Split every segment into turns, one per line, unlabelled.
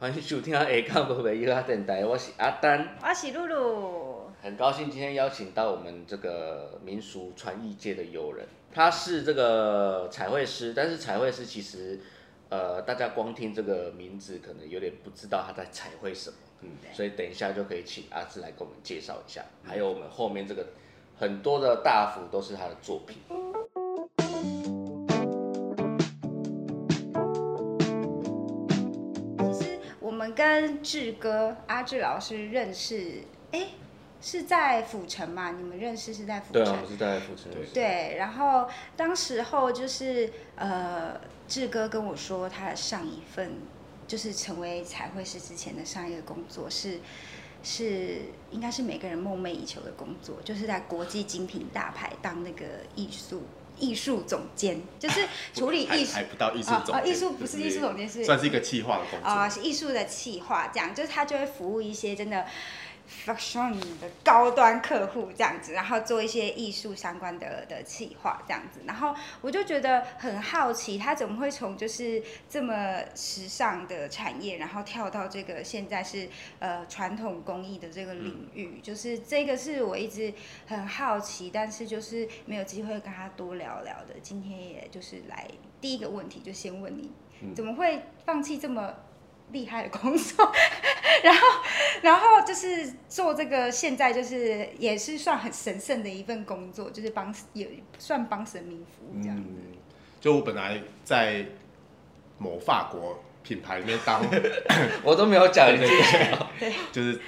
欢迎收听下港无袂药电台，我是阿丹，
我是露露。
很高兴今天邀请到我们这个民俗传艺界的友人，他是这个彩绘师，但是彩绘师其实，呃，大家光听这个名字可能有点不知道他在彩绘什么，嗯，所以等一下就可以请阿志来给我们介绍一下，还有我们后面这个很多的大幅都是他的作品。
跟志哥阿志老师认识，哎，是在府城嘛？你们认识是在府城？
对啊，我是在府城。
对，然后当时候就是呃，志哥跟我说，他的上一份就是成为彩绘师之前的上一个工作是是应该是每个人梦寐以求的工作，就是在国际精品大牌当那个艺术。艺术总监就是处理艺术，
还不到艺术总监，
艺术不是艺术总监，是
算是一个企划的工作啊，
是艺术的企划，这样就是他就会服务一些真的。Fashion 的高端客户这样子，然后做一些艺术相关的的企划这样子，然后我就觉得很好奇，他怎么会从就是这么时尚的产业，然后跳到这个现在是呃传统工艺的这个领域，就是这个是我一直很好奇，但是就是没有机会跟他多聊聊的。今天也就是来第一个问题，就先问你，怎么会放弃这么？厉害的工作，然后，然后就是做这个，现在就是也是算很神圣的一份工作，就是帮也算帮神明服务这样子。
就我本来在某法国品牌里面当，
我都没有讲这
对，
就是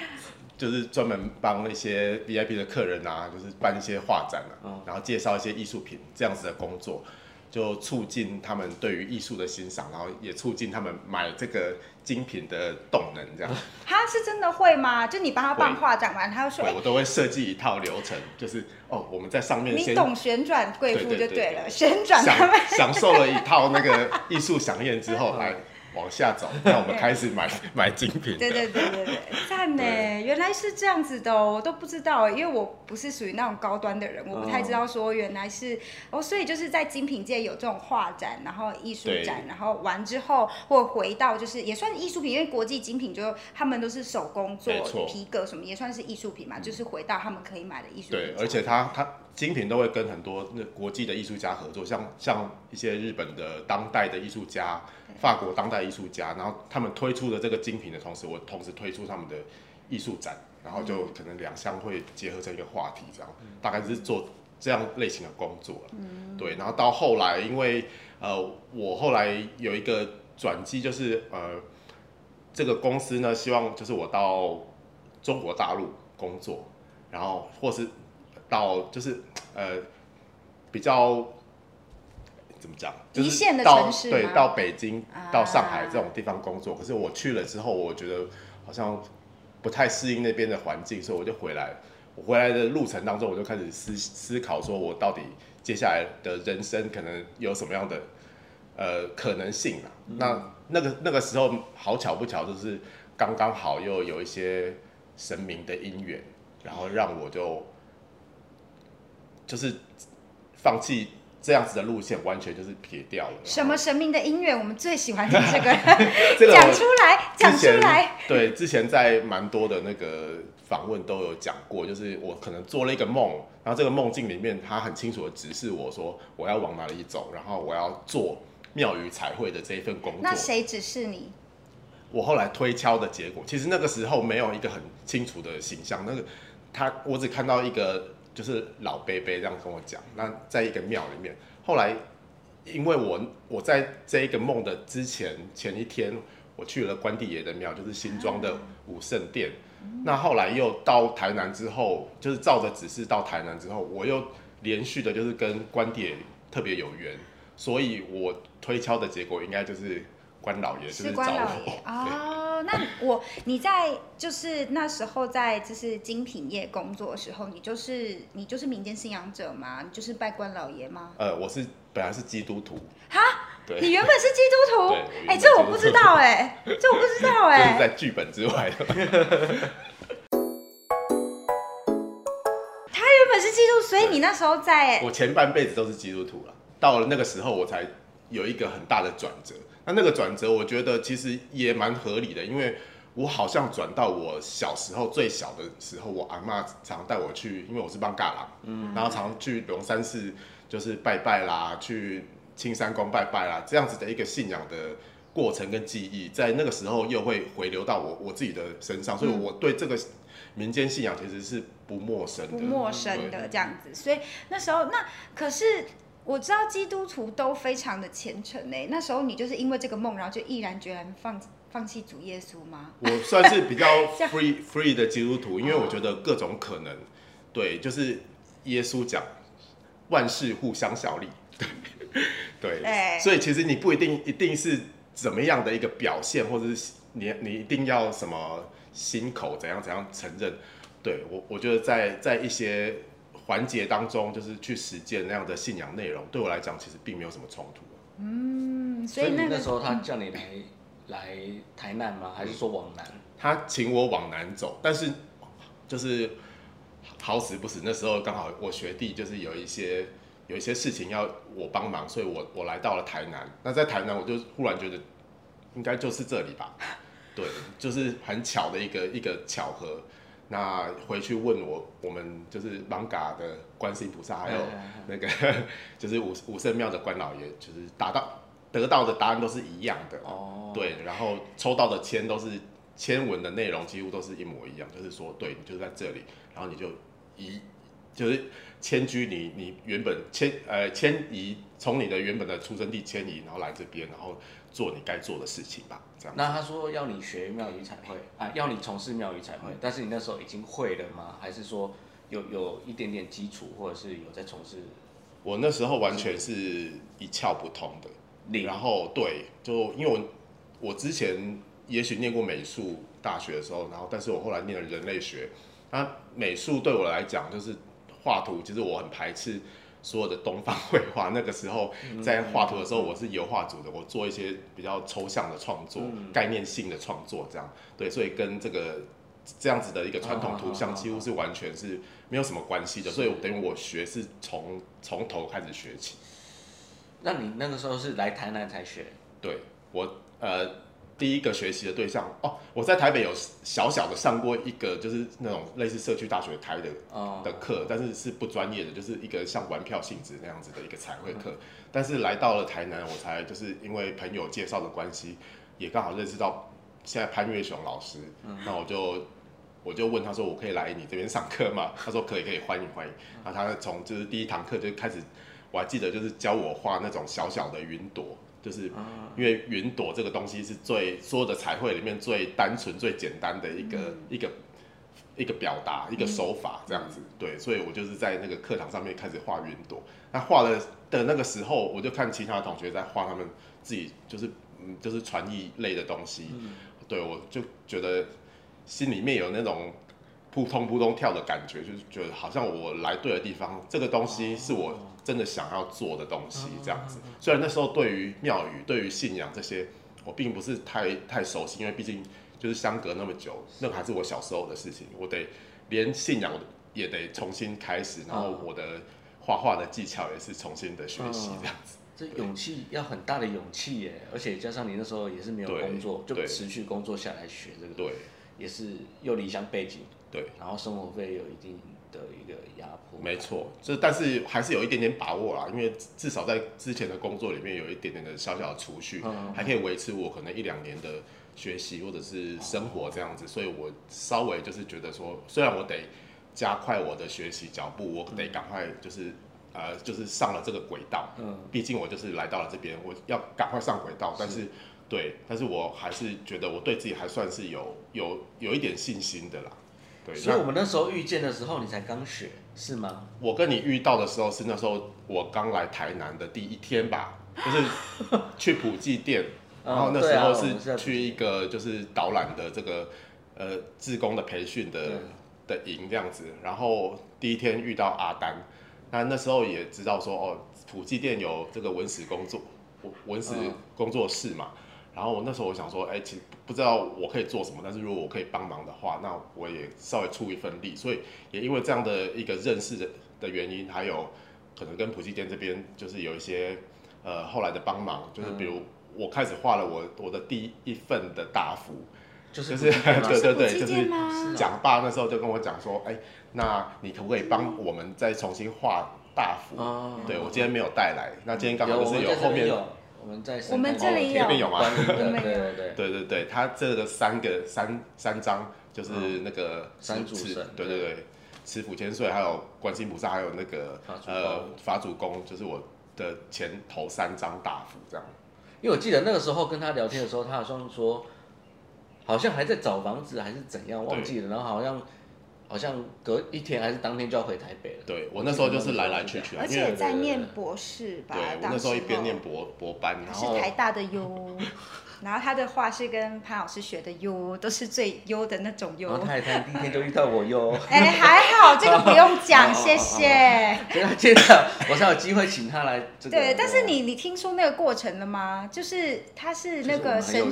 就是专门帮那些 VIP 的客人啊，就是办一些画展啊，然后介绍一些艺术品这样子的工作。就促进他们对于艺术的欣赏，然后也促进他们买这个精品的动能，这样。
他是真的会吗？就你帮他办画展完，他说，
我都会设计一套流程，就是哦，我们在上面
你懂旋转贵妇就对了，旋转
他们享受了一套那个艺术飨宴之后 来。往下走，那我们开始买买精品。
对对对对对，赞呢！原来是这样子的，哦我都不知道，因为我不是属于那种高端的人，我不太知道说原来是哦，所以就是在精品界有这种画展，然后艺术展，然后完之后或回到就是也算艺术品，因为国际精品就他们都是手工做皮革什么，也算是艺术品嘛，就是回到他们可以买的艺术品。
对，而且他他精品都会跟很多那国际的艺术家合作，像像一些日本的当代的艺术家。法国当代艺术家，然后他们推出的这个精品的同时，我同时推出他们的艺术展，然后就可能两项会结合成一个话题，这样大概是做这样类型的工作对，然后到后来，因为呃，我后来有一个转机，就是呃，这个公司呢希望就是我到中国大陆工作，然后或是到就是呃比较。怎么讲？
一线的
城市对，到北京、到上海这种地方工作。可是我去了之后，我觉得好像不太适应那边的环境，所以我就回来。我回来的路程当中，我就开始思思考，说我到底接下来的人生可能有什么样的呃可能性啊？那那个那个时候好巧不巧，就是刚刚好又有一些神明的因缘，然后让我就就是放弃。这样子的路线完全就是撇掉了。
什么神明的音乐，我们最喜欢听这个，讲出来，讲出来。
对，之前在蛮多的那个访问都有讲过，就是我可能做了一个梦，然后这个梦境里面，他很清楚的指示我说我要往哪里走，然后我要做庙宇彩绘的这一份工作。
那谁指示你？
我后来推敲的结果，其实那个时候没有一个很清楚的形象，那个他我只看到一个。就是老伯伯这样跟我讲，那在一个庙里面，后来因为我我在这一个梦的之前前一天，我去了关帝爷的庙，就是新庄的武圣殿。那后来又到台南之后，就是照着指示到台南之后，我又连续的就是跟关帝爷特别有缘，所以我推敲的结果应该就是关老爷就是找我。
哦。那我你在就是那时候在就是精品业工作的时候，你就是你就是民间信仰者吗？你就是拜关老爷吗？
呃，我是本来是基督徒。
哈？对。你原本是基督徒？哎，这我不知道哎，这我不知道哎。
就是在剧本之外的。
他原本是基督，所以你那时候在……
我前半辈子都是基督徒了，到了那个时候我才有一个很大的转折。那那个转折，我觉得其实也蛮合理的，因为我好像转到我小时候最小的时候，我阿妈常带我去，因为我是帮尬郎，嗯，然后常去龙山寺就是拜拜啦，去青山宫拜拜啦，这样子的一个信仰的过程跟记忆，在那个时候又会回流到我我自己的身上，所以我对这个民间信仰其实是不陌生的，
不陌生的这样子。所以那时候那可是。我知道基督徒都非常的虔诚呢。那时候你就是因为这个梦，然后就毅然决然放放弃主耶稣吗？
我算是比较 free free 的基督徒，因为我觉得各种可能，对，就是耶稣讲万事互相效力，对对，所以其实你不一定一定是怎么样的一个表现，或者是你你一定要什么心口怎样怎样承认，对我我觉得在在一些。环节当中，就是去实践那样的信仰内容，对我来讲其实并没有什么冲突。
嗯，
所以那时候他叫你来来台南吗？还是说往南？
他请我往南走，但是就是好死不死，那时候刚好我学弟就是有一些有一些事情要我帮忙，所以我我来到了台南。那在台南，我就忽然觉得应该就是这里吧。对，就是很巧的一个一个巧合。那回去问我，我们就是芒嘎的观世音菩萨，还有那个 就是武武圣庙的关老爷，就是达到得到的答案都是一样的。哦，对，然后抽到的签都是签文的内容，几乎都是一模一样，就是说，对你就在这里，然后你就移，就是迁居你你原本迁呃迁移从你的原本的出生地迁移，然后来这边，然后做你该做的事情吧。
这样那他说要你学庙宇彩绘啊，要你从事庙宇彩绘，但是你那时候已经会了吗？还是说有有一点点基础，或者是有在从事？
我那时候完全是一窍不通的，然后对，就因为我我之前也许念过美术大学的时候，然后但是我后来念了人类学，那美术对我来讲就是画图，其实我很排斥。所有的东方绘画，那个时候在画图的时候，我是油画组的，我做一些比较抽象的创作、概念性的创作，这样对，所以跟这个这样子的一个传统图像几乎是完全是没有什么关系的，所以等于我学是从从头开始学起。
那你那个时候是来台南才学？
对，我呃。第一个学习的对象哦，我在台北有小小的上过一个，就是那种类似社区大学开的的课，但是是不专业的，就是一个像玩票性质那样子的一个彩绘课。但是来到了台南，我才就是因为朋友介绍的关系，也刚好认识到现在潘月雄老师。那我就我就问他说：“我可以来你这边上课吗？” 他说：“可以，可以，欢迎欢迎。”然后他从就是第一堂课就开始，我还记得就是教我画那种小小的云朵。就是因为云朵这个东西是最所有的彩绘里面最单纯、最简单的一个一个一个表达一个手法这样子，对，所以我就是在那个课堂上面开始画云朵。那画了的那个时候，我就看其他同学在画他们自己就是嗯就是传艺类的东西，对我就觉得心里面有那种扑通扑通跳的感觉，就是觉得好像我来对的地方，这个东西是我。真的想要做的东西，这样子。虽然那时候对于庙宇、对于信仰这些，我并不是太太熟悉，因为毕竟就是相隔那么久，那个还是我小时候的事情。我得连信仰也得重新开始，然后我的画画的技巧也是重新的学习，这样子。
这勇气要很大的勇气耶，而且加上你那时候也是没有工作，就持续工作下来学这个，
对，
也是又离乡背景，
对，
然后生活费有一定。的一个压迫，
没错，这但是还是有一点点把握啦，因为至少在之前的工作里面有一点点的小小的储蓄，还可以维持我可能一两年的学习或者是生活这样子，所以我稍微就是觉得说，虽然我得加快我的学习脚步，我得赶快就是呃就是上了这个轨道，嗯，毕竟我就是来到了这边，我要赶快上轨道，但是对，但是我还是觉得我对自己还算是有有有一点信心的啦。
所以，我们那时候遇见的时候，你才刚学，是吗？
我跟你遇到的时候是那时候我刚来台南的第一天吧，就是去普济店，然后那时候是去一个就是导览的这个呃志工的培训的的营这样子，然后第一天遇到阿丹，那那时候也知道说哦，普济店有这个文史工作文史工作室嘛。然后我那时候我想说，哎，其实不知道我可以做什么，但是如果我可以帮忙的话，那我也稍微出一份力。所以也因为这样的一个认识的的原因，还有可能跟普济店这边就是有一些呃后来的帮忙，就是比如我开始画了我我的第一份的大幅，
就是
就是 对对对，就是蒋爸那时候就跟我讲说，哎，那你可不可以帮我们再重新画大幅？
哦
对我今天没有带来，那今天刚好就是
有
后面，
有，我们在
我们这里有。
这边有。吗
对对对。
对对对，他这个三个三三张就是那个
三主神
对。对对，持府千岁，还有观世音菩萨，还有那个呃法主公，就是我的前头三张大幅这样。
因为我记得那个时候跟他聊天的时候，他好像说，好像还在找房子还是怎样，忘记了。然后好像好像隔一天还是当天就要回台北了。
对我那时候就是来来去去啊，
而且在念博士吧
对，我那时候一边念博博班，然
是
后
台大的优，然后他的话是跟潘老师学的优，都是最优的那种优
然后。他也才第一天就遇到我哟，
哎，还好，这个不用讲，
哦
谢谢。
所以他现在我才有机会请他来这个。
对，但是你你听说那个过程了吗？就是他是那个神，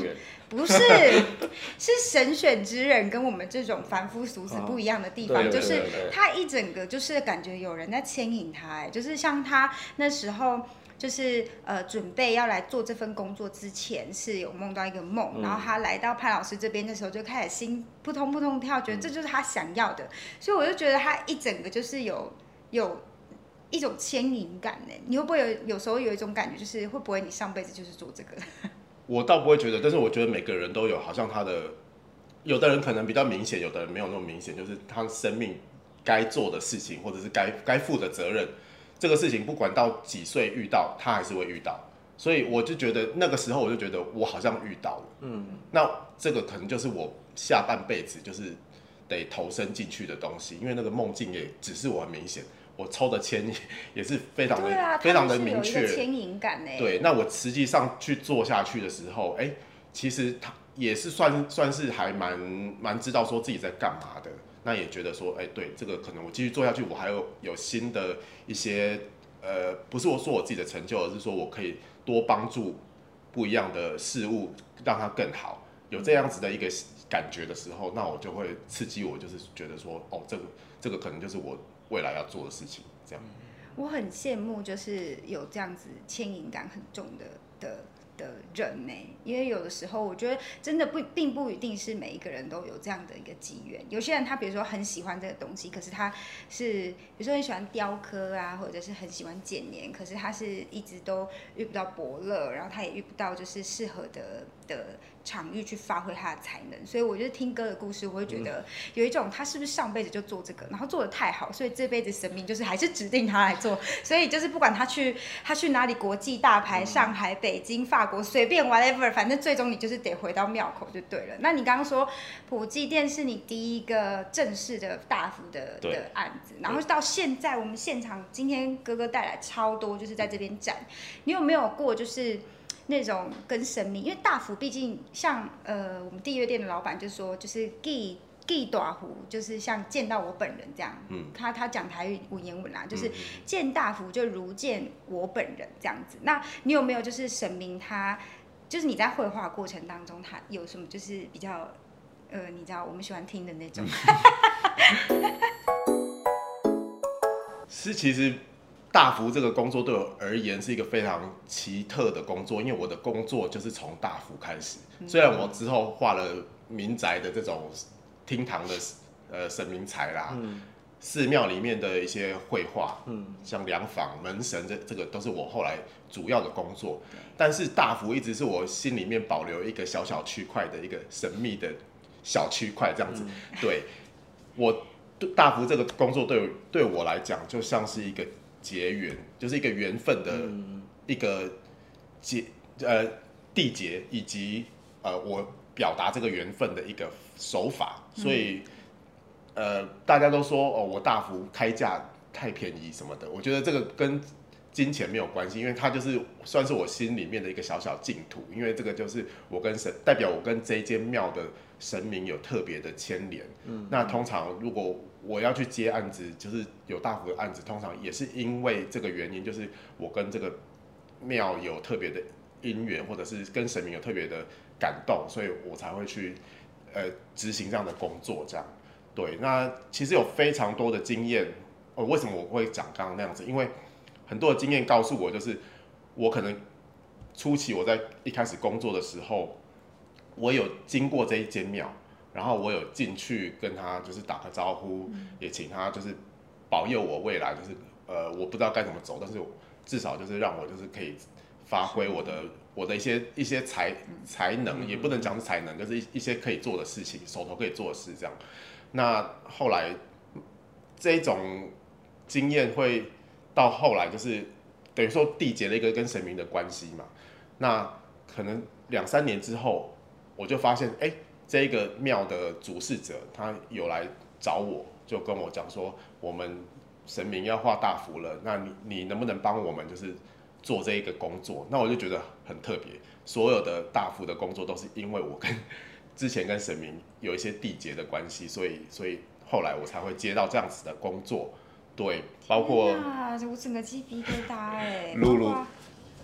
不是，是神选之人，跟我们这种凡夫俗子不一样的地方，
哦
就是
对对对
他一整个就是感觉有人在牵引他，哎，就是像他那时候。就是呃，准备要来做这份工作之前，是有梦到一个梦，
嗯
然后他来到潘老师这边的时候，就开始心扑通扑通跳，觉得这就是他想要的，所以我就觉得他一整个就是有有一种牵引感呢。你会不会有有时候有一种感觉，就是会不会你上辈子就是做这个？
我倒不会觉得，但是我觉得每个人都有，好像他的有的人可能比较明显，有的人没有那么明显，就是他生命该做的事情，或者是该该负的责任，这个事情不管到几岁遇到，他还是会遇到。所以我就觉得那个时候，我就觉得我好像遇到了。
嗯，
那这个可能就是我下半辈子就是得投身进去的东西，因为那个梦境也只是我很明显，我抽的签也是非常的、
对啊，
非常的明确。
牵引感呢。
对，那我实际上去做下去的时候，哎、其实他也是算算是还蛮蛮知道说自己在干嘛的。那也觉得说，哎、对，这个可能我继续做下去，我还有有新的一些呃，不是我说我自己的成就，而是说我可以多帮助不一样的事物，让它更好。有这样子的一个感觉的时候，那我就会刺激我，就是觉得说，哦，这个这个可能就是我未来要做的事情，这样。
我很羡慕，就是有这样子牵引感很重的的的人呢，因为有的时候我觉得真的不并不一定是每一个人都有这样的一个机缘。有些人他比如说很喜欢这个东西，可是他是比如说很喜欢雕刻啊，或者是很喜欢剪年，可是他是一直都遇不到伯乐，然后他也遇不到就是适合的的场域去发挥他的才能。所以我就听歌的故事，我会觉得有一种他是不是上辈子就做这个，然后做的太好，所以这辈子神明就是还是指定他来做。所以就是不管他去他去哪里国际大牌，上海、北京、法国，随便 whatever，反正最终你就是得回到庙口就对了。那你刚刚说普济店是你第一个正式的大幅的的案子，然后到现在我们现场今天哥哥带来超多，就是在这边展，你有没有过就是？那种跟神明，因为大福毕竟像呃，我们地月店的老板就说，就是记记大福，就是像见到我本人这样。
嗯，
他他讲台语文言文啦，就是
嗯
见大福就如见我本人这样子。那你有没有就是神明他，就是你在绘画过程当中，他有什么就是比较呃，你知道我们喜欢听的那种？
是其实大福这个工作对我而言是一个非常奇特的工作，因为我的工作就是从大福开始。虽然我之后画了民宅的这种厅堂的呃神明材啦，
嗯
寺庙里面的一些绘画，
嗯，
像梁坊、门神这这个都是我后来主要的工作。但是大福一直是我心里面保留一个小小区块的一个神秘的小区块，这样子。对我对大福这个工作对我对我来讲，就像是一个结缘，就是一个缘分的
嗯
一个结呃缔结，以及呃我表达这个缘分的一个手法。所以、呃，大家都说哦，我大幅开价太便宜什么的，我觉得这个跟金钱没有关系，因为它就是算是我心里面的一个小小净土，因为这个就是我跟神代表我跟这间庙的神明有特别的牵连。嗯，那通常如果我要去接案子，就是有大幅的案子，通常也是因为这个原因，就是我跟这个庙有特别的姻缘，或者是跟神明有特别的感动，所以我才会去呃执行这样的工作。这样对，那其实有非常多的经验。哦，为什么我会讲刚刚那样子？因为很多的经验告诉我，就是我可能初期我在一开始工作的时候，我有经过这一间庙，然后我有进去跟他就是打个招呼，也请他就是保佑我未来就是呃我不知道该怎么走，但是至少就是让我就是可以发挥我的我的一些一些才才能，也不能讲是才能，就是一一些可以做的事情，手头可以做的事这样。那后来这一种经验会到后来就是等于说缔结了一个跟神明的关系嘛。那可能两三年之后，我就发现，哎、这个庙的主事者他有来找我，就跟我讲说，我们神明要画大符了，那你你能不能帮我们就是做这一个工作？那我就觉得很特别，所有的大幅的工作都是因为我跟之前跟神明有一些缔结的关系，所以 所以后来我才会接到这样子的工作，对，包括。
啊，我整个鸡皮疙瘩哎，
露露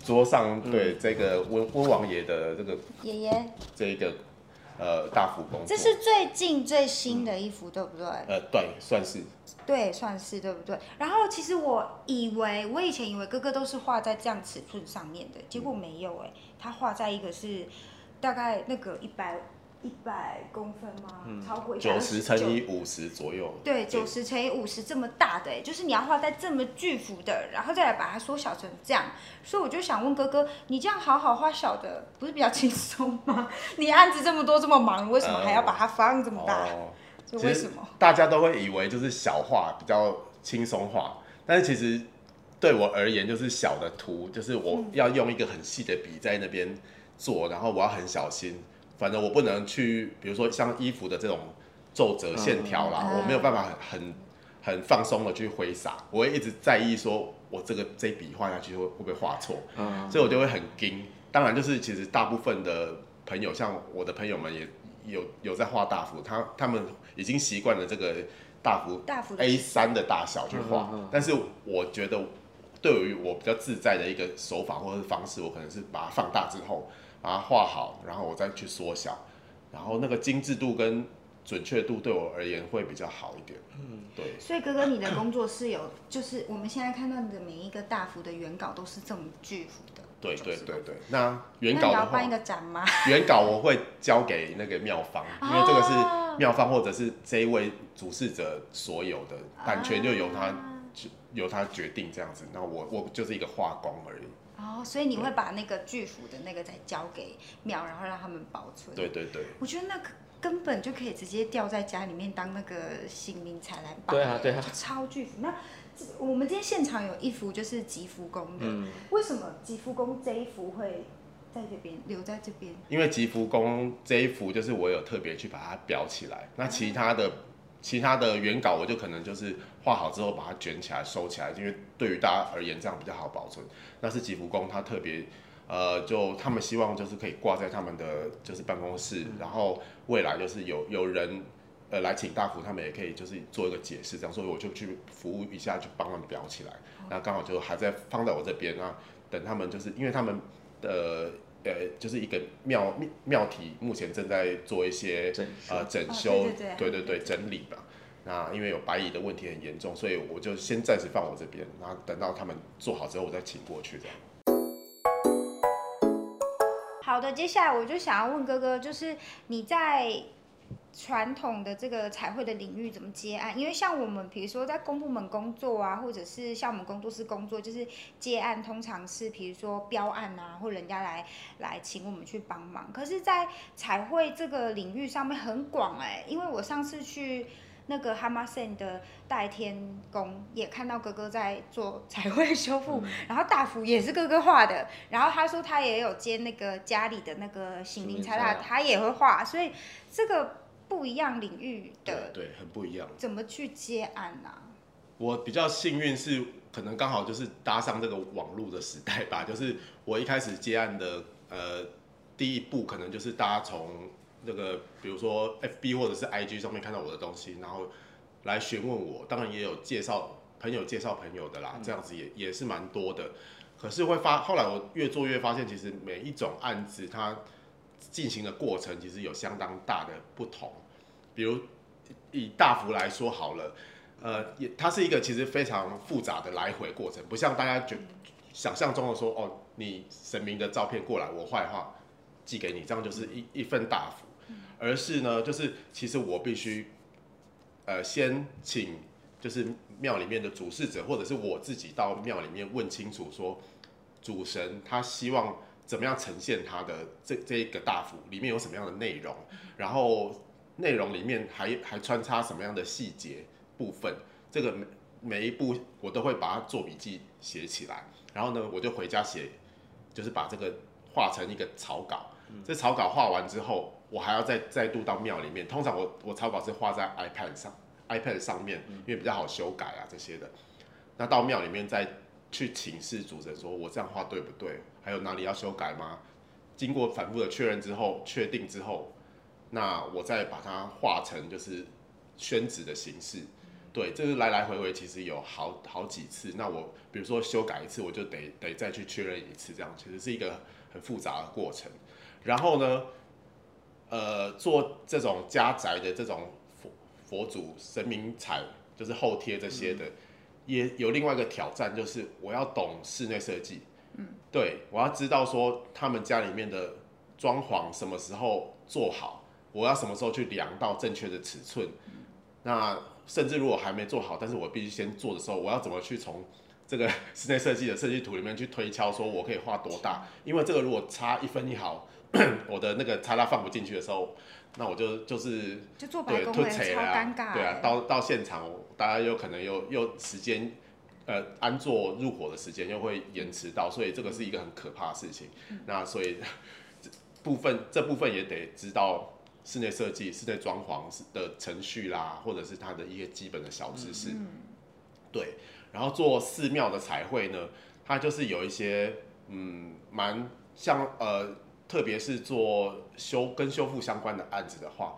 桌上对这个温温王爷的这个
爷爷，
这一个呃大幅工作，
这是最近最新的衣服，对不对？
呃对，算是
对，算是对不对？然后其实我以为，我以前以为哥哥都是画在这样尺寸上面的，结果没有哎，他画在一个是大概那个一百一百公分吗？超过
嗯九十乘以五十左右，
对，九十乘以五十这么大的、欸，就是你要画在这么巨幅的，然后再来把它缩小成这样，所以我就想问哥哥，你这样好好画小的，不是比较轻松吗？你案子这么多这么忙，为什么还要把它放这么大？为什么？
大家都会以为就是小画比较轻松画，但是其实对我而言，就是小的图，就是我
嗯
要用一个很细的笔在那边做，然后我要很小心，反正我不能去，比如说像衣服的这种皱褶线条啦，
嗯。
我没有办法很很很放松的去挥洒，我会一直在意说我这个这笔画下去会会不会画错，
嗯，
所以我就会很惊。当然，就是其实大部分的朋友，像我的朋友们也有有在画大幅，他他们已经习惯了这个大幅
大幅
A 三的大小去画，但是我觉得对于我比较自在的一个手法或者是方式，我可能是把它放大之后，把它画好，然后我再去缩小，然后那个精致度跟准确度对我而言会比较好一点。嗯，对。
所以哥哥，你的工作是有，就是我们现在看到你的每一个大幅的原稿都是这么巨幅的。
对对对对，那原稿的话
你要办一，个展吗？
原稿我会交给那个妙方，因为这个是
哦
妙方或者是这一位主事者所有的版权，就由他
啊
由他决定这样子。那我我就是一个画工而已。
哦，所以你会把那个巨幅的那个再交给庙，然后让他们保存。
对对对，
我觉得那个根本就可以直接吊在家里面当那个姓名才来摆。
对啊对啊
就超巨幅。那我们今天现场有一幅就是吉福宫的，
嗯，
为什么吉福宫这一幅会在这边留在这边？
因为吉福宫这一幅就是我有特别去把它裱起来，那其他的其他的原稿我就可能就是画好之后把它卷起来收起来，因为对于大家而言这样比较好保存。那是吉福宫他特别。呃，就他们希望就是可以挂在他们的就是办公室，然后未来就是有有人呃来请大福，他们也可以就是做一个解释，这样，所以我就去服务一下，就帮他们裱起来。那刚好就还在放在我这边，那等他们就是因为他们的呃就是一个庙庙庙体目前正在做一些
整
呃整
哦
修，
对对对
对对整理吧。那因为有白蚁的问题很严重，所以我就先暂时放我这边，然后等到他们做好之后，我再请过去这样。
好的，接下来我就想要问哥哥，就是你在传统的这个彩绘的领域怎么接案？因为像我们，比如说在公部门工作啊，或者是像我们工作室工作，就是接案通常是比如说标案啊，或人家来来请我们去帮忙。可是，在彩绘这个领域上面很广哎、因为我上次去。那个哈马森的代天宫也看到哥哥在做彩绘修复，然后大幅也是哥哥画的，然后他说他也有接那个家里的那个心灵彩蜡，
心灵彩蜡
他也会画，所以这个不一样领域的
对对，很不一样。
怎么去接案啊？
我比较幸运是，可能刚好就是搭上这个网络的时代吧。就是我一开始接案的呃第一步，可能就是大家从那个比如说 FB 或者是 IG 上面看到我的东西，然后来询问我。当然也有介绍朋友介绍朋友的啦，这样子也也是蛮多的。可是会发，后来我越做越发现，其实每一种案子它进行的过程其实有相当大的不同。比如以大幅来说好了。呃，也它是一个其实非常复杂的来回过程，不像大家觉想象中的说哦，你神明的照片过来，我画画寄给你，这样就是一一份大福。而是呢，就是其实我必须，呃，先请就是庙里面的主事者，或者是我自己到庙里面问清楚，说主神他希望怎么样呈现它的这这一个大幅里面有什么样的内容，然后内容里面还还穿插什么样的细节部分，这个每每一步我都会把它做笔记写起来，然后呢，我就回家写，就是把这个画成一个草稿。这草稿画完之后，我还要再再度到庙里面。通常我我草稿是画在 iPad 上，iPad 上面，因为比较好修改啊这些的。那到庙里面再去请示主神，说我这样画对不对？还有哪里要修改吗？经过反复的确认之后，确定之后，那我再把它画成就是宣纸的形式。对，这是来来回回其实有好好几次。那我比如说修改一次，我就得得再去确认一次，这样其实是一个很复杂的过程。然后呢，呃，做这种家宅的这种佛佛祖神明彩，就是后贴这些的，也有另外一个挑战，就是我要懂室内设计。嗯，对我要知道说他们家里面的装潢什么时候做好，我要什么时候去量到正确的尺寸。那甚至如果还没做好，但是我必须先做的时候，我要怎么去从这个 室内设计的设计图里面去推敲，说我可以画多大？因为这个如果差一分一毫。我的那个插拉放不进去的时候，那我就就是
就做白工会超尴尬。
对啊，到到现场，大家有可能又又时间，呃，安坐入伙的时间又会延迟到，所以这个是一个很可怕的事情。那所以部分这部分也得知道室内设计、室内装潢的程序啦，或者是它的一些基本的小知识。对，然后做寺庙的彩绘呢，它就是有一些嗯，蛮像呃。特别是做修跟修复相关的案子的话，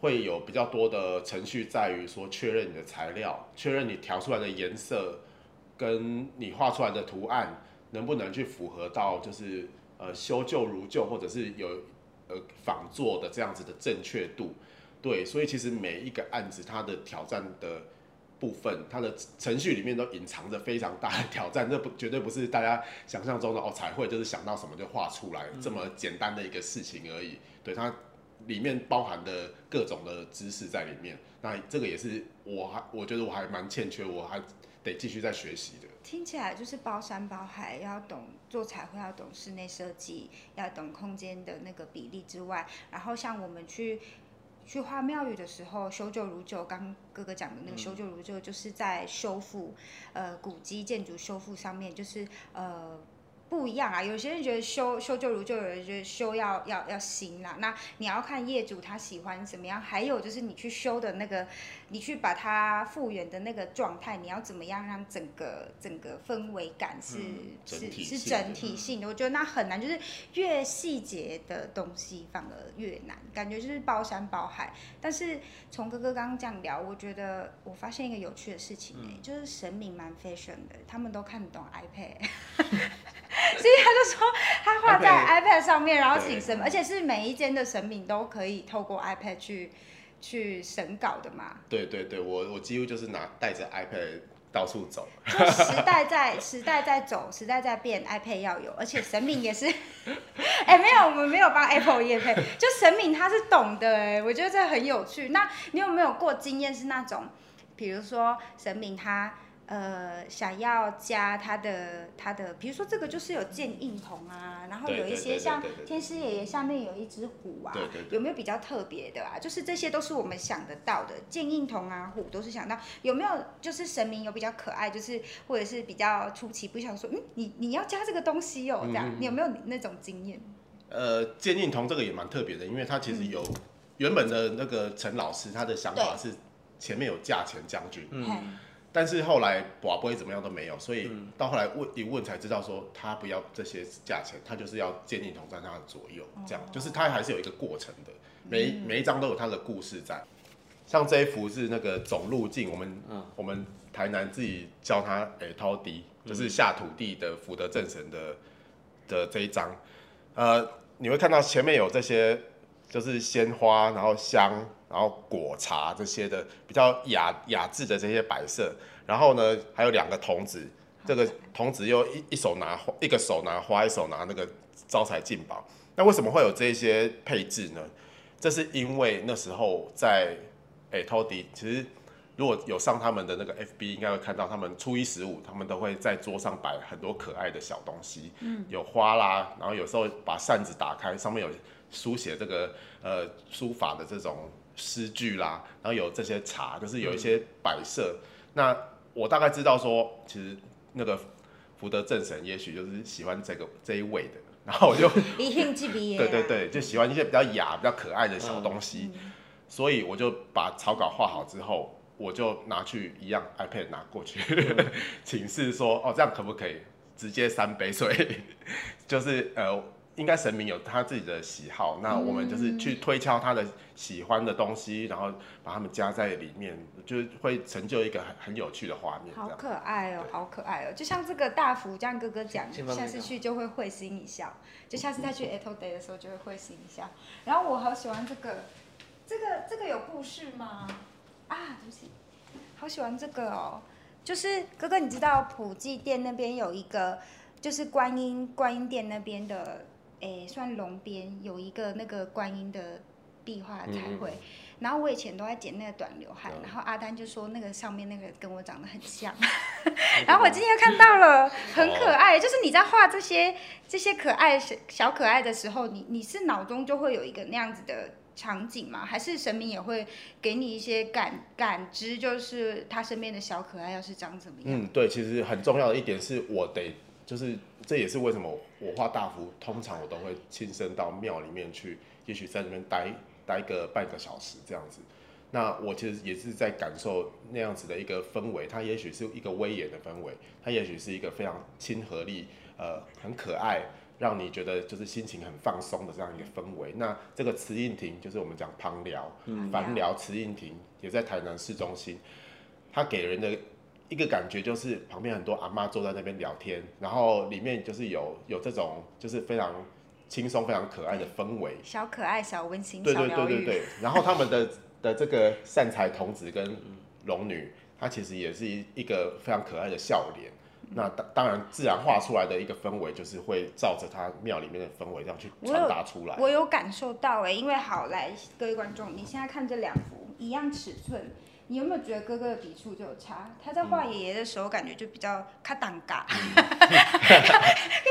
会有比较多的程序，在于说确认你的材料，确认你调出来的颜色，跟你画出来的图案能不能去符合到就是呃修旧如旧，或者是有呃仿做的这样子的正确度。对，所以其实每一个案子它的挑战的。部分它的程序里面都隐藏着非常大的挑战，这不绝对不是大家想象中的哦，彩绘就是想到什么就画出来这么简单的一个事情而已。对它里面包含的各种的知识在里面，那这个也是我还我觉得我还蛮欠缺，我还得继续在学习的。
听起来就是包山包海，要懂做彩绘，要懂室内设计，要懂空间的那个比例之外，然后像我们去。去画庙宇的时候，修旧如旧。刚哥哥讲的那个修旧如旧，就是在修复，呃，古迹建筑修复上面，就是呃。不一样啊，有些人觉得修修旧如旧，有人觉得修要要要新啦。那你要看业主他喜欢怎么样，还有就是你去修的那个，你去把它复原的那个状态，你要怎么样让整个整个氛围感是是是整体性的？我觉得那很难，就是越细节的东西反而越难，感觉就是包山包海。但是从哥哥刚刚这样聊，我觉得我发现一个有趣的事情哎，就是神明蛮 fashion 的，他们都看得懂 iPad。所以他就说，他画在 iPad 上面，然后请神，而且是每一间的神明都可以透过 iPad 去去审稿的嘛。
对对对，我我几乎就是拿带着 iPad 到处走。
就时代在 时代在走，时代在变，iPad 要有，而且神明也是。哎，没有，我们没有帮 Apple 业配，就神明他是懂的哎，我觉得这很有趣。那你有没有过经验是那种，比如说神明他？呃，想要加他的他的，比如说这个就是有剑印铜啊，然后有一些像天师爷爷下面有一只虎啊，有没有比较特别的啊？就是这些都是我们想得到的，剑印铜啊，虎都是想到。有没有就是神明有比较可爱，就是或者是比较出奇，不想说，嗯，你你要加这个东西哦，这样，你有没有那种经验？
呃，剑印铜这个也蛮特别的，因为它其实有原本的那个陈老师他的想法是前面有价钱将军。嗯。但是后来寡不会怎么样都没有，所以到后来问一问才知道说他不要这些价钱，他就是要建立同在他的左右，这样。就是他还是有一个过程的，每每一张都有他的故事在。像这一幅是那个总路径，我们我们台南自己叫它诶掏地，就是下土地的福德正神的的这一张，呃，你会看到前面有这些就是鲜花，然后香。然后果茶这些的比较雅雅致的这些摆设，然后呢还有两个童子，这个童子又一一手拿花，一个手拿花，一手拿那个招财进宝。那为什么会有这些配置呢？这是因为那时候在诶托迪，其实如果有上他们的那个 FB，应该会看到他们初一十五，他们都会在桌上摆很多可爱的小东西，嗯，有花啦，然后有时候把扇子打开，上面有书写这个呃书法的这种诗句啦，然后有这些茶，就是有一些摆设。那我大概知道说，其实那个福德正神也许就是喜欢这个这一位的，然后我就 对对对，就喜欢一些比较雅、比较可爱的小东西，所以我就把草稿画好之后，我就拿去一样 iPad 拿过去，请示说哦，这样可不可以直接三杯水？就是呃。应该神明有他自己的喜好，那我们就是去推敲他的喜欢的东西，然后把他们加在里面，就会成就一个很很有趣的画面。
好可爱哦，好可爱哦！就像这个大福，这样哥哥讲，下次去就会会心一笑，就下次再去 a today 的时候就会会心一笑。然后我好喜欢这个，这个这个有故事吗？啊，对不起，好喜欢这个哦。就是哥哥，你知道普济店那边有一个，就是观音观音殿那边的。诶，算龙边有一个那个观音的壁画彩绘，然后我以前都在剪那个短刘海，然后阿丹就说那个上面那个跟我长得很像，然后我今天又看到了，很可爱。就是你在画这些这些可爱小小可爱的时候，你你是脑中就会有一个那样子的场景吗？还是神明也会给你一些感感知，就是他身边的小可爱要是长怎么样？
嗯，对，其实很重要的一点是我得。就是这也是为什么我画大幅，通常我都会亲身到庙里面去，也许在那边待待个半个小时这样子。那我其实也是在感受那样子的一个氛围，它也许是一个威严的氛围，它也许是一个非常亲和力，呃，很可爱，让你觉得就是心情很放松的这样一个氛围。那这个慈应亭就是我们讲旁寮，樊寮慈应亭也在台南市中心，它给人的。一个感觉就是旁边很多阿妈坐在那边聊天，然后里面就是有有这种就是非常轻松、非常可爱的氛围，
小可爱、小温馨、
对对对对对。然后他们的的这个善财童子跟龙女，她其实也是一一个非常可爱的笑脸。那当当然自然画出来的一个氛围，就是会照着他庙里面的氛围这样去传达出来。
我有感受到哎，因为好来各位观众，你现在看这两幅一样尺寸。你有没有觉得哥哥的笔触就有差？他在画爷爷的时候，感觉就比较卡挡嘎，可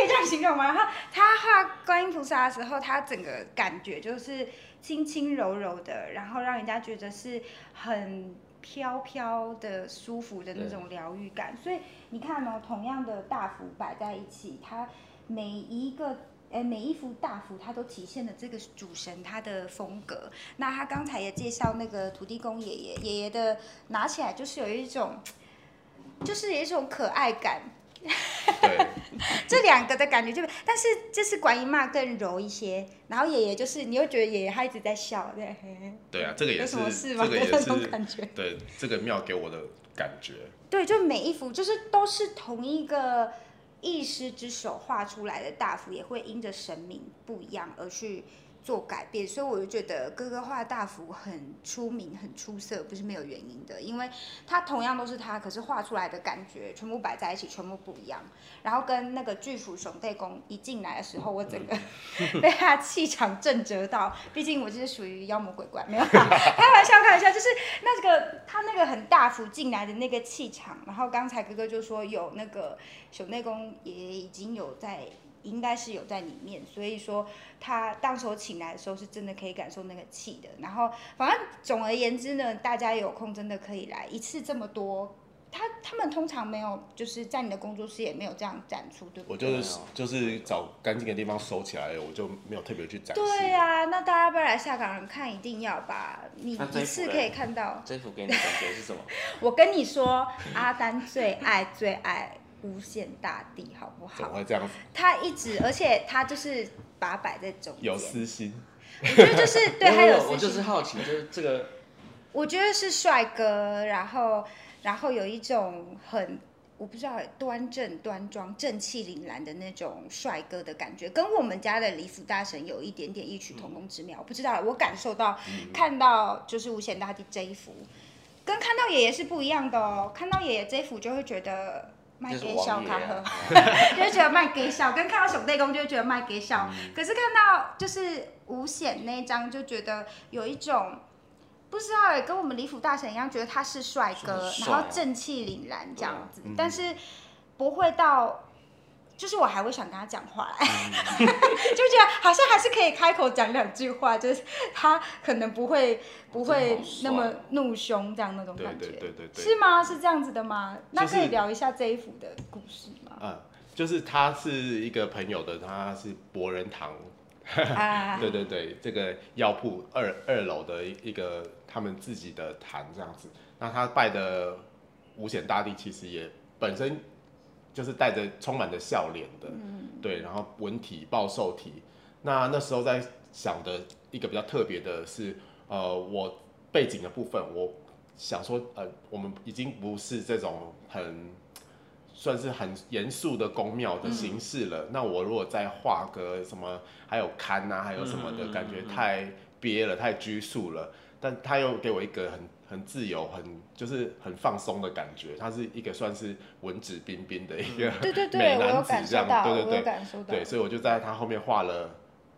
以这样形容吗？然后他画观音菩萨的时候，他整个感觉就是轻轻柔柔的，然后让人家觉得是很飘飘的、舒服的那种疗愈感。所以你看哦，同样的大幅摆在一起，它每一个。哎，每一幅大幅，它都体现了这个主神他的风格。那他刚才也介绍那个土地公爷爷，爷爷的拿起来就是有一种，就是有一种可爱感。
对。
这两个的感觉就，但是这是观音妈更柔一些，然后爷爷就是你又觉得爷爷他一直在笑，对。
对啊，这个也是，
这
个也是
感觉。
对，这个庙给我的感觉。
对，就每一幅就是都是同一个。一师之手画出来的大幅也会因着神明不一样而去。做改变，所以我就觉得哥哥画大幅很出名、很出色，不是没有原因的。因为他同样都是他，可是画出来的感觉全部摆在一起，全部不一样。然后跟那个巨斧熊背公一进来的时候，我整个 被他气场震折到。毕竟我就是属于妖魔鬼怪，没有 开玩笑，开玩笑，就是那个他那个很大幅进来的那个气场。然后刚才哥哥就说有那个熊内公也已经有在。应该是有在里面，所以说他当时候请来的时候，是真的可以感受那个气的。然后，反正总而言之呢，大家有空真的可以来一次这么多。他他们通常没有，就是在你的工作室也没有这样展出，对不
对？我就是就是找干净的地方收起来，我就没有特别去展示。
对啊，那大家不要来下岗人看，一定要吧？你一次可以看到。
这幅给你的感觉是什么？
我跟你说，阿丹最爱最爱。无限大地，好不好？
怎么会这样子？
他一直，而且他就是把摆在中间。
有私心。
我觉得就是对 他有私心。
我就是好奇，就是这个。
我觉得是帅哥，然后，然后有一种很，我不知道端正端庄、正气凛然的那种帅哥的感觉，跟我们家的李府大神有一点点异曲同工之妙。我不知道，我感受到看到就是无限大地这一幅，跟看到爷爷是不一样的哦。看到爷爷这一幅就会觉得。卖给小卡喝，就会觉得卖给小，跟看到熊内公就会觉得卖给小，
嗯
可是看到就是五显那一张，就觉得有一种不知道欸，跟我们李府大神一样，觉得他是帅哥，然后正气凛然这样子，
嗯。
但是不会到。就是我还会想跟他讲话，
嗯
就觉得好像还是可以开口讲两句话，就是他可能不会不会那么怒凶这样那种
对
感觉，
对对对对，
是吗？是这样子的吗？那
就是
可以聊一下这一幅的故事吗？
嗯，就是他是一个朋友的，他是博仁堂，
啊，
对对对，这个药铺二二楼的一一个他们自己的坛这样子。那他拜的五显大帝其实也本身就是带着充满着笑脸的，对，然后文体报寿体。那那时候在想的一个比较特别的是，呃，我背景的部分，我想说，呃，我们已经不是这种很算是很严肃的宫庙的形式了。那我如果再画个什么，还有龛啊，还有什么的，
嗯嗯嗯
感觉
嗯
太憋了，太拘束了。但他又给我一个很很自由、很就是很放松的感觉。他是一个算是文质彬彬的一个
对对对，
美
我有
男子这样，
感受到，
对对对。
感受到，
对，所以我就在他后面画了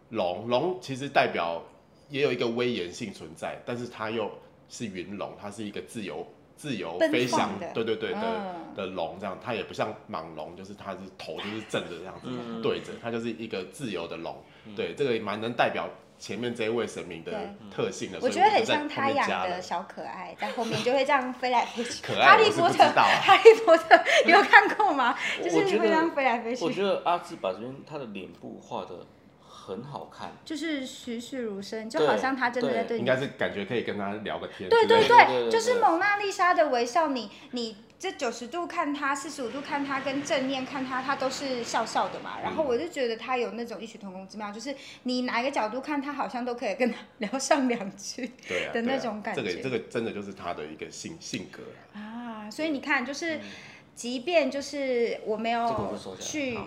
龙，龙其实代表也有一个威严性存在，但是它又是云龙，它是一个自由自由飞翔，对对对的、
嗯
的龙，这样它也不像蟒龙，就是它是头就是正的这样子、
嗯
对着，它就是一个自由的龙，对，这个也蛮能代表前面这一位神明的特性的，
我觉得很像他养。的小可爱，在后面就会这样飞来飞去。
可
哈利波特，哈利波特 有看过吗？就是会这样
得
飞来飞去，
我觉得阿志把这边他的脸部画的很好看，
就是栩栩如生，就好像他真的在
对。
应该是感觉可以跟他聊个天
对对
对。
就是蒙娜丽莎的微笑，你你这九十度看他，四十五度看他，跟正面看他，他都是笑笑的嘛。然后我就觉得他有那种异曲同工之妙，就是你哪一个角度看他，好像都可以跟他 聊上两句
对啊
的那种感觉
这个这个真的就是他的一个性性格啊。
啊。所以你看，就是。即便就是我没有去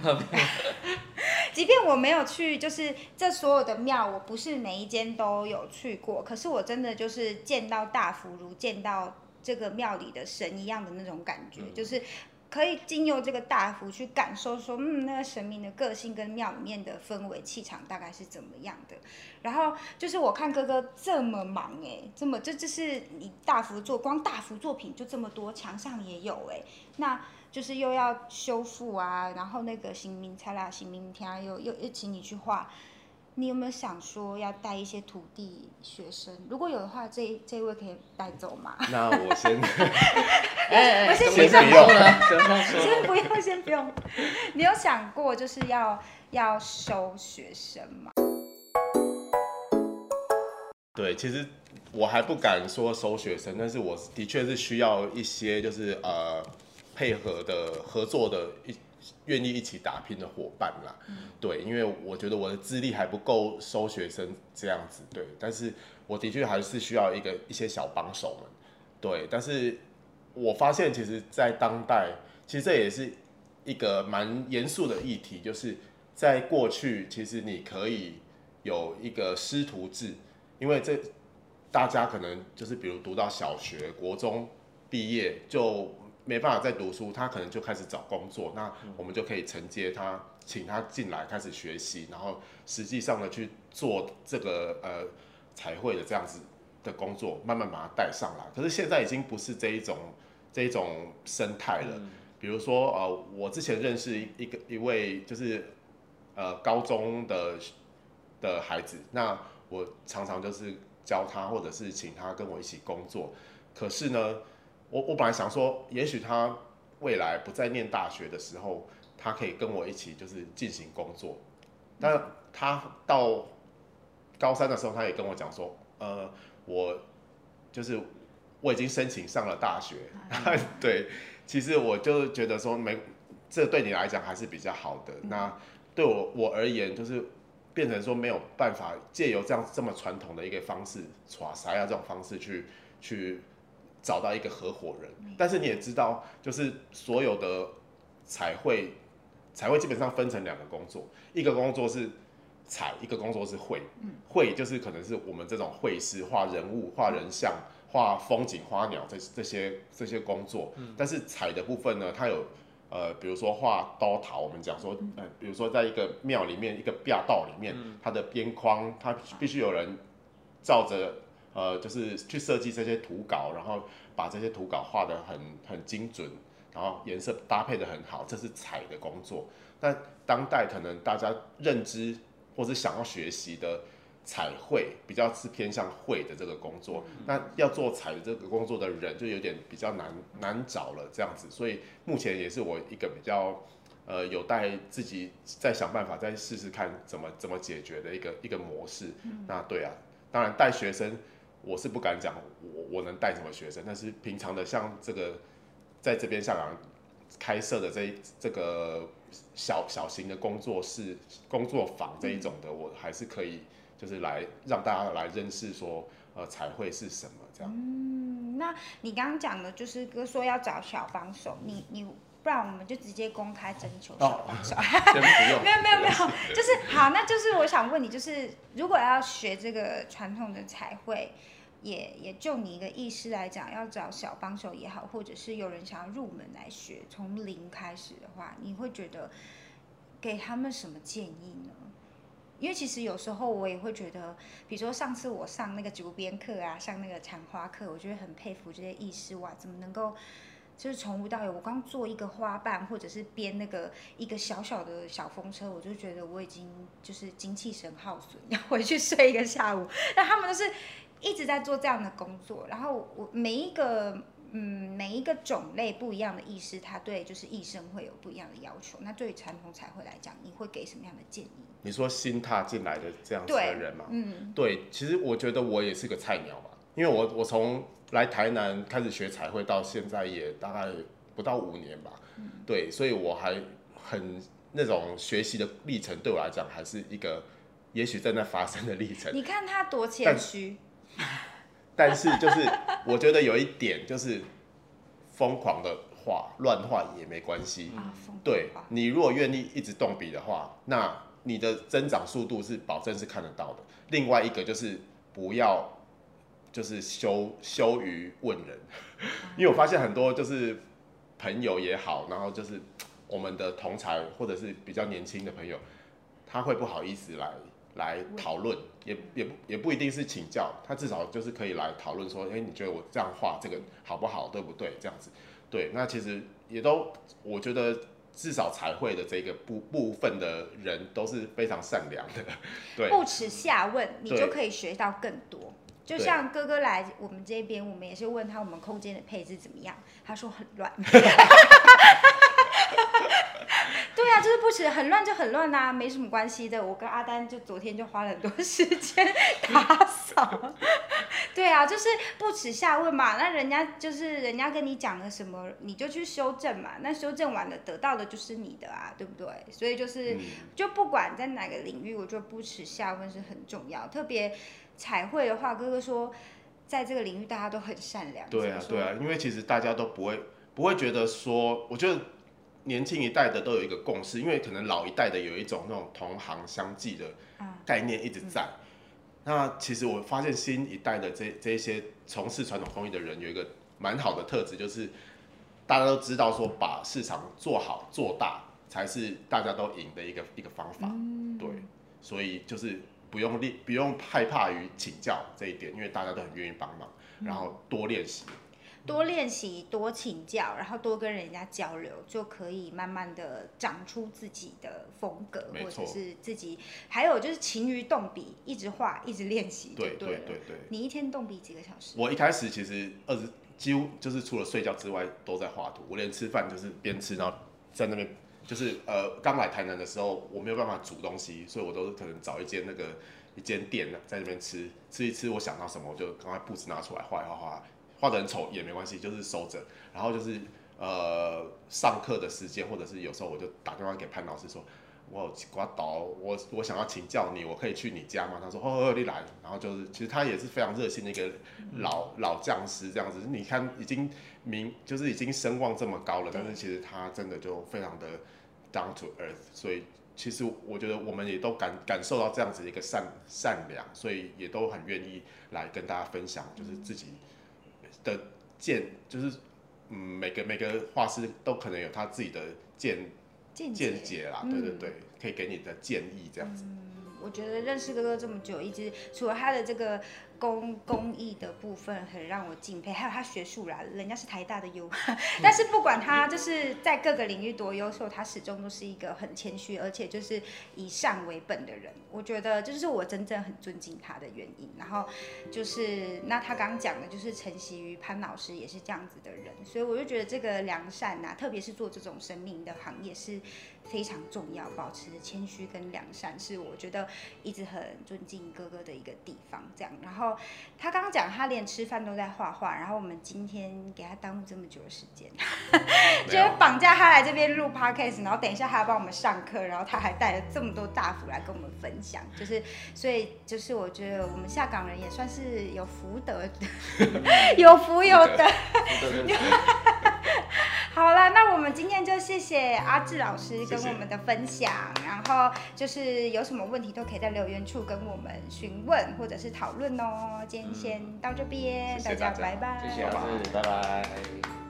即便我没有去，就是这所有的庙，我不是每一间都有去过，可是我真的就是见到大福如见到这个庙里的神一样的那种感觉，就是可以经由这个大幅去感受说，嗯，那个神明的个性跟庙里面的氛围气场大概是怎么样的。然后就是我看哥哥这么忙哎、这么这这是你大幅做，光大幅作品就这么多，墙上也有哎、那就是又要修复啊，然后那个行明菜啦、行明天又又又请你去画，你有没有想说要带一些徒弟学生？如果有的话，这这位可以带走吗？
那我先
哎 哎，
我先
怎么
先
这样说呢？怎么这样说？
先不用，先不用。你有想过就是要要收学生吗？
对，其实我还不敢说收学生，但是我的确是需要一些就是呃配合的合作的一愿意一起打拼的伙伴啦。对，因为我觉得我的资历还不够收学生这样子，对，但是我的确还是需要一个一些小帮手们。对，但是我发现其实，在当代，其实这也是一个蛮严肃的议题，就是在过去，其实你可以有一个师徒制，因为这大家可能就是比如读到小学、国中毕业就没办法再读书，他可能就开始找工作，那我们就可以承接他，请他进来开始学习，然后实际上呢去做这个呃彩绘的这样子的工作，慢慢把他带上来。可是现在已经不是这一种这一种生态了。比如说呃，我之前认识一一个一位就是呃高中的的孩子，那我常常就是教他，或者是请他跟我一起工作。可是呢，我我本来想说，也许他未来不再念大学的时候，他可以跟我一起就是进行工作。但他到高三的时候，他也跟我讲说，呃，我就是我已经申请上了大学，对，其实我就觉得说没，这对你来讲还是比较好的。那对我我而言，就是变成说没有办法借由这样这么传统的一个方式，耍啥呀这种方式去去找到一个合伙人。但是你也知道，就是所有的彩绘，彩绘基本上分成两个工作，一个工作是彩，一个工作是绘。绘就是可能是我们这种绘师画人物、画人像、画风景、花鸟这这些这些工作。但是彩的部分呢，它有呃，比如说画刀塔，我们讲说，呃，比如说在一个庙里面一个庙道里面，它的边框，它必须有人照着呃，就是去设计这些图稿，然后把这些图稿画得很很精准，然后颜色搭配的很好，这是彩的工作。那当代可能大家认知或是想要学习的彩绘，比较是偏向绘的这个工作。那要做彩的这个工作的人，就有点比较难难找了这样子。所以目前也是我一个比较呃有待自己再想办法再试试看怎么怎么解决的一个一个模式。那对啊，当然带学生我是不敢讲我我能带什么学生，但是平常的像这个在这边香港开设的这这个。小小型的工作室、工作坊这一种的，我还是可以，就是来让大家来认识说，呃，彩绘是什么这样。
嗯，那你刚刚讲的就是哥说要找小帮手，你你不然我们就直接公开征求小帮手。
先不用。
没有没有没有，就是好，那就是我想问你，就是如果要学这个传统的彩绘。也也就你一个意师来讲，要找小帮手也好，或者是有人想要入门来学，从零开始的话，你会觉得给他们什么建议呢？因为其实有时候我也会觉得，比如说上次我上那个竹编课啊，上那个缠花课，我觉得很佩服这些艺师哇，怎么能够就是从无到有？我刚做一个花瓣，或者是编那个一个小小的小风车，我就觉得我已经就是精气神耗损，要回去睡一个下午。那他们都是。一直在做这样的工作，然后我每一个嗯每一个种类不一样的艺师，他对就是艺生会有不一样的要求。那对于传统彩绘来讲，你会给什么样的建议？
你说新踏进来的这样子的人嘛，嗯，对，其实我觉得我也是个菜鸟嘛，因为我我从来台南开始学彩绘到现在也大概不到五年吧，对，所以我还很那种学习的历程对我来讲还是一个也许正在发生的历程。
你看他多谦虚。
但是就是，我觉得有一点就是，疯狂的画乱画也没关系。对，你如果愿意一直动笔的话，那你的增长速度是保证是看得到的。另外一个就是不要就是羞羞于问人，因为我发现很多就是朋友也好，然后就是我们的同才或者是比较年轻的朋友，他会不好意思来。来讨论，也也不也不一定是请教，他至少就是可以来讨论说，哎，你觉得我这样画这个好不好，对不对？这样子，对，那其实也都，我觉得至少彩绘的这个部部分的人都是非常善良的，对，
不耻下问，你就可以学到更多。就像哥哥来我们这边，我们也是问他我们空间的配置怎么样，他说很乱。对啊，就是不耻，很乱就很乱呐，没什么关系的。我跟阿丹就昨天就花了很多时间 打扫。对啊，就是不耻下问嘛。那人家就是人家跟你讲了什么，你就去修正嘛。那修正完了，得到的就是你的啊，对不对？所以就是，就不管在哪个领域，我觉得不耻下问是很重要。特别彩绘的话，哥哥说，在这个领域大家都很善良。
对啊，对啊，因为其实大家都不会不会觉得说，我觉得。年轻一代的都有一个共识，因为可能老一代的有一种那种同行相忌的概念一直在。那其实我发现新一代的这这些从事传统工艺的人有一个蛮好的特质，就是大家都知道说把市场做好做大才是大家都赢的一个一个方法。对，所以就是不用练，不用害怕于请教这一点，因为大家都很愿意帮忙，然后多练习。
多练习，多请教，然后多跟人家交流，就可以慢慢的长出自己的风格，或者是自己。还有就是勤于动笔，一直画，一直练习。对对对对。你一天动笔几个小时？
我一开始其实二十，几乎就是除了睡觉之外都在画图。我连吃饭就是边吃，然后在那边就是呃，刚来台南的时候我没有办法煮东西，所以我都可能找一间那个一间店在那边吃，吃一吃我想到什么我就赶快布置拿出来画一画画。画的很丑也没关系，就是收着。然后就是呃上课的时间，或者是有时候我就打电话给潘老师说，我刮倒，我我想要请教你，我可以去你家吗？他说哦，你来。然后就是其实他也是非常热心的一个老老匠师这样子。你看已经名就是已经声望这么高了，但是其实他真的就非常的 down to earth。所以其实我觉得我们也都感感受到这样子一个善善良，所以也都很愿意来跟大家分享，就是自己。的见就是嗯，每个每个画师都可能有他自己的见
见
见解啦，
嗯
对对对，可以给你的建议这样子。
我觉得认识哥哥这么久，一直除了他的这个工工艺的部分很让我敬佩，还有他学术啦，人家是台大的优，但是不管他就是在各个领域多优秀，他始终都是一个很谦虚，而且就是以善为本的人。我觉得这就是我真正很尊敬他的原因。然后就是那他刚刚讲的，就是承袭于潘老师也是这样子的人，所以我就觉得这个良善呐、特别是做这种生命的行业是非常重要，保持谦虚跟良善是我觉得一直很尊敬哥哥的一个地方。这样，然后他刚刚讲他连吃饭都在画画，然后我们今天给他耽误这么久的时间，就绑架他来这边录 podcast，然后等一下还要帮我们上课，然后他还带了这么多大福来跟我们分享，就是所以就是我觉得我们下岗人也算是有福德的，有福有德。好啦，那我们今天就谢谢阿志老师跟
谢谢
我们的分享，然后就是有什么问题都可以在留言处跟我们询问或者是讨论哦。今天先到这边，
大家
拜拜，
谢谢拜拜。